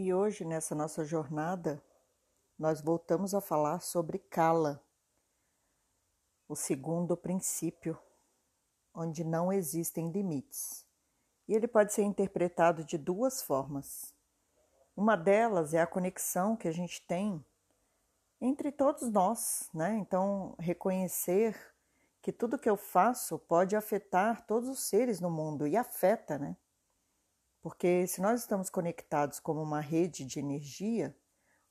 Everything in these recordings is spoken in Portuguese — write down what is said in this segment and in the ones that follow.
E hoje, nessa nossa jornada, nós voltamos a falar sobre Kala, o segundo princípio, onde não existem limites. E ele pode ser interpretado de duas formas. Uma delas é a conexão que a gente tem entre todos nós, né? Então, reconhecer que tudo que eu faço pode afetar todos os seres no mundo e afeta, né? Porque se nós estamos conectados como uma rede de energia,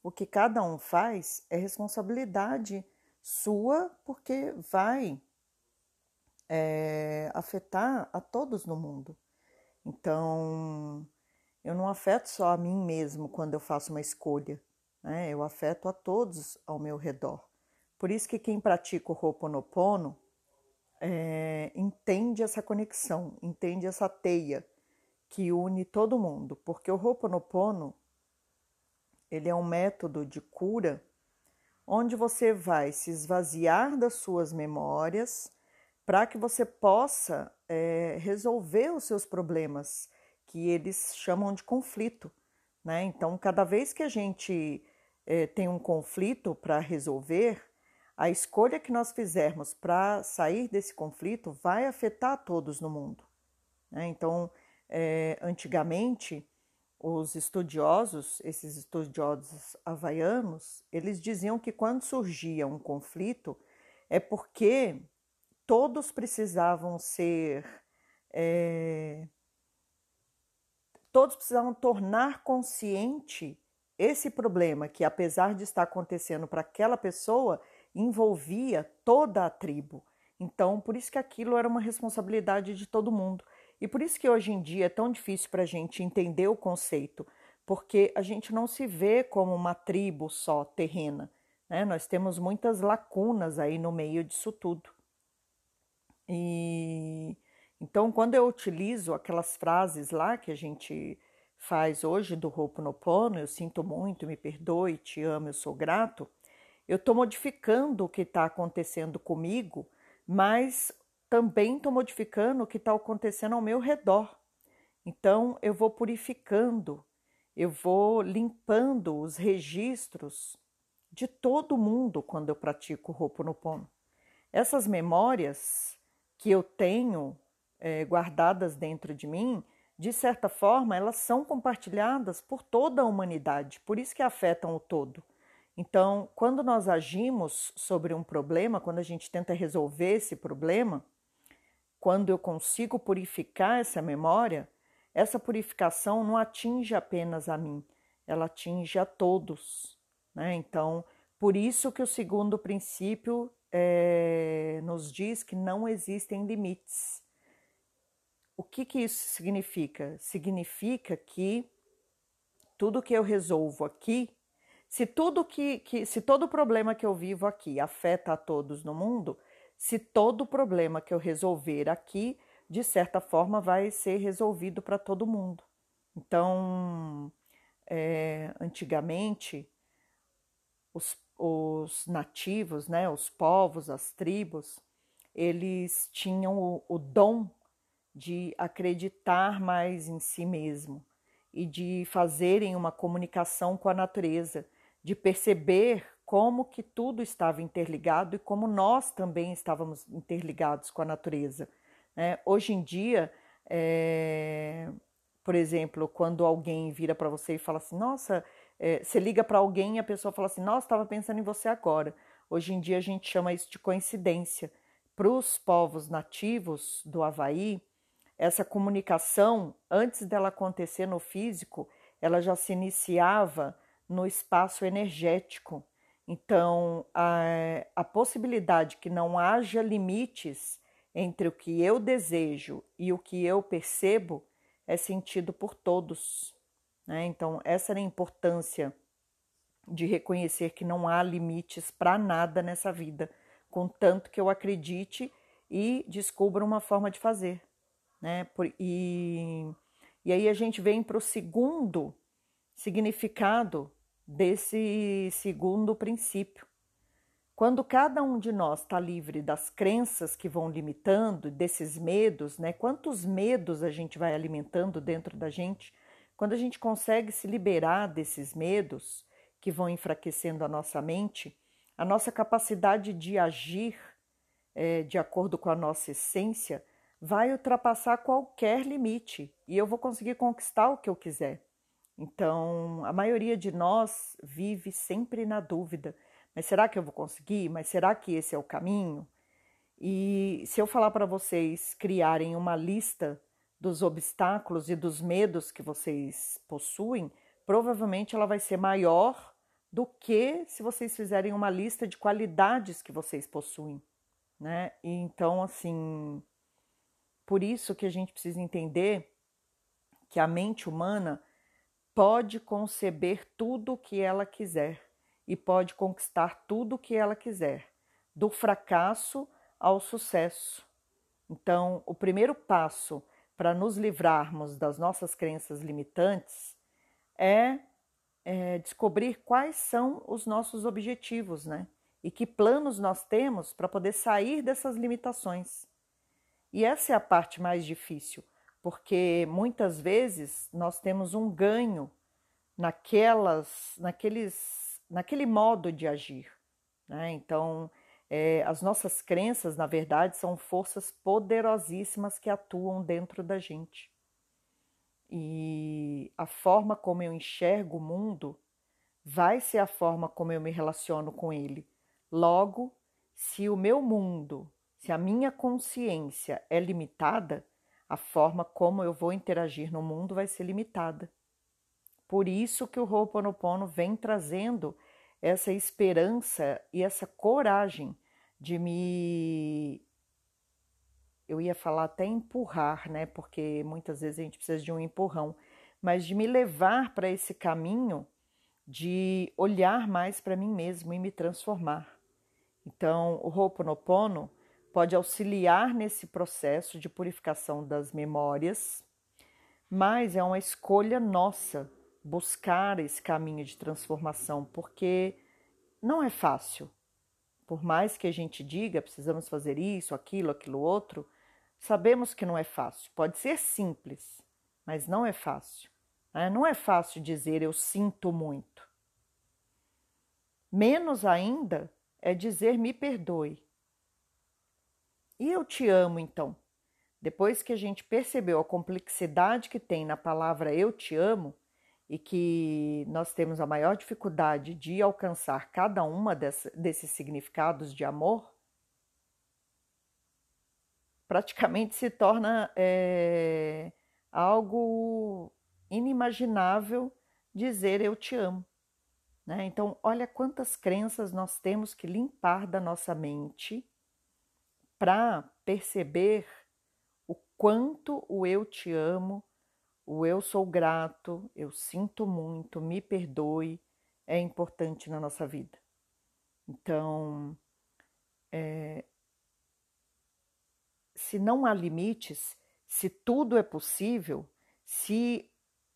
o que cada um faz é responsabilidade sua, porque vai é, afetar a todos no mundo. Então, eu não afeto só a mim mesmo quando eu faço uma escolha, né? eu afeto a todos ao meu redor. Por isso que quem pratica o Ho'oponopono é, entende essa conexão, entende essa teia que une todo mundo, porque o Ho'oponopono ele é um método de cura onde você vai se esvaziar das suas memórias para que você possa é, resolver os seus problemas, que eles chamam de conflito. Né? Então, cada vez que a gente é, tem um conflito para resolver, a escolha que nós fizermos para sair desse conflito vai afetar todos no mundo. Né? Então, é, antigamente, os estudiosos, esses estudiosos havaianos, eles diziam que quando surgia um conflito é porque todos precisavam ser. É, todos precisavam tornar consciente esse problema que, apesar de estar acontecendo para aquela pessoa, envolvia toda a tribo. Então, por isso que aquilo era uma responsabilidade de todo mundo. E por isso que hoje em dia é tão difícil para a gente entender o conceito, porque a gente não se vê como uma tribo só terrena. Né? Nós temos muitas lacunas aí no meio disso tudo. E então, quando eu utilizo aquelas frases lá que a gente faz hoje do Ho'oponopono, eu sinto muito, me perdoe, te amo, eu sou grato, eu estou modificando o que está acontecendo comigo, mas também estou modificando o que está acontecendo ao meu redor. Então, eu vou purificando, eu vou limpando os registros de todo mundo quando eu pratico o Ho'oponopono. Essas memórias que eu tenho é, guardadas dentro de mim, de certa forma, elas são compartilhadas por toda a humanidade, por isso que afetam o todo. Então, quando nós agimos sobre um problema, quando a gente tenta resolver esse problema, quando eu consigo purificar essa memória, essa purificação não atinge apenas a mim, ela atinge a todos. Né? Então, por isso que o segundo princípio é, nos diz que não existem limites. O que, que isso significa? Significa que tudo que eu resolvo aqui, se tudo que, que se todo problema que eu vivo aqui afeta a todos no mundo, se todo problema que eu resolver aqui, de certa forma, vai ser resolvido para todo mundo. Então, é, antigamente, os, os, nativos, né, os povos, as tribos, eles tinham o, o dom de acreditar mais em si mesmo e de fazerem uma comunicação com a natureza, de perceber como que tudo estava interligado e como nós também estávamos interligados com a natureza. Né? Hoje em dia, é, por exemplo, quando alguém vira para você e fala assim, nossa, é, você liga para alguém e a pessoa fala assim, nossa, estava pensando em você agora. Hoje em dia a gente chama isso de coincidência. Para os povos nativos do Havaí, essa comunicação, antes dela acontecer no físico, ela já se iniciava no espaço energético. Então, a, a possibilidade que não haja limites entre o que eu desejo e o que eu percebo é sentido por todos. Né? Então, essa era a importância de reconhecer que não há limites para nada nessa vida, contanto que eu acredite e descubra uma forma de fazer. Né? E, e aí a gente vem para o segundo significado desse segundo princípio. Quando cada um de nós está livre das crenças que vão limitando, desses medos, né? Quantos medos a gente vai alimentando dentro da gente? Quando a gente consegue se liberar desses medos que vão enfraquecendo a nossa mente, a nossa capacidade de agir é, de acordo com a nossa essência vai ultrapassar qualquer limite e eu vou conseguir conquistar o que eu quiser. Então, a maioria de nós vive sempre na dúvida: mas será que eu vou conseguir? Mas será que esse é o caminho? E se eu falar para vocês criarem uma lista dos obstáculos e dos medos que vocês possuem, provavelmente ela vai ser maior do que se vocês fizerem uma lista de qualidades que vocês possuem, né? E então, assim, por isso que a gente precisa entender que a mente humana pode conceber tudo o que ela quiser e pode conquistar tudo o que ela quiser, do fracasso ao sucesso. Então, o primeiro passo para nos livrarmos das nossas crenças limitantes é, é, descobrir quais são os nossos objetivos, né? E que planos nós temos para poder sair dessas limitações. E essa é a parte mais difícil, porque muitas vezes nós temos um ganho naquelas, naqueles, naquele modo de agir. Né? Então, é, as nossas crenças, na verdade, são forças poderosíssimas que atuam dentro da gente. E a forma como eu enxergo o mundo vai ser a forma como eu me relaciono com ele. Logo, se o meu mundo, se a minha consciência é limitada, a forma como eu vou interagir no mundo vai ser limitada. Por isso que o Ho'oponopono vem trazendo essa esperança e essa coragem de me. Eu ia falar até empurrar, né? Porque muitas vezes a gente precisa de um empurrão, mas de me levar para esse caminho de olhar mais para mim mesmo e me transformar. Então, o Ho'oponopono pode auxiliar nesse processo de purificação das memórias, mas é uma escolha nossa buscar esse caminho de transformação, porque não é fácil. Por mais que a gente diga precisamos fazer isso, aquilo, aquilo outro, sabemos que não é fácil. Pode ser simples, mas não é fácil. Né? Não é fácil dizer eu sinto muito. Menos ainda é dizer me perdoe. E eu te amo então. Depois que a gente percebeu a complexidade que tem na palavra eu te amo, e que nós temos a maior dificuldade de alcançar cada uma desses significados de amor, praticamente se torna é, algo inimaginável dizer eu te amo. Né? Então, olha quantas crenças nós temos que limpar da nossa mente para perceber o quanto o eu te amo o eu sou grato, eu sinto muito, me perdoe, é importante na nossa vida. Então, é, se não há limites, se tudo é possível, se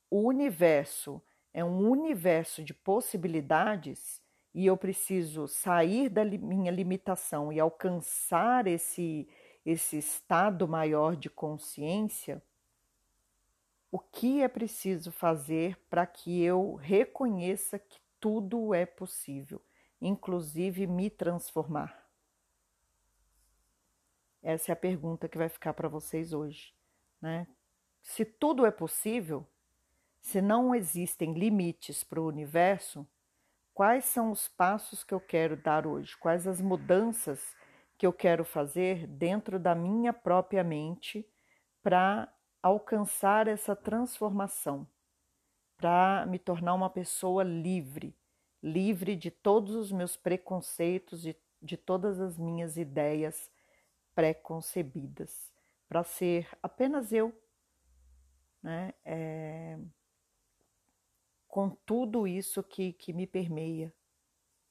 o universo é um universo de possibilidades e eu preciso sair da minha limitação e alcançar esse, esse estado maior de consciência, o que é preciso fazer para que eu reconheça que tudo é possível, inclusive me transformar? Essa é a pergunta que vai ficar para vocês hoje, né? Se tudo é possível, se não existem limites para o universo, quais são os passos que eu quero dar hoje? Quais as mudanças que eu quero fazer dentro da minha própria mente para alcançar essa transformação, para me tornar uma pessoa livre, livre de todos os meus preconceitos, de, de todas as minhas ideias preconcebidas, para ser apenas eu, né? É, com tudo isso que, que me permeia,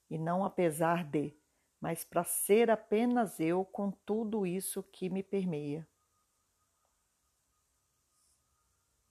e não apesar de, mas para ser apenas eu com tudo isso que me permeia.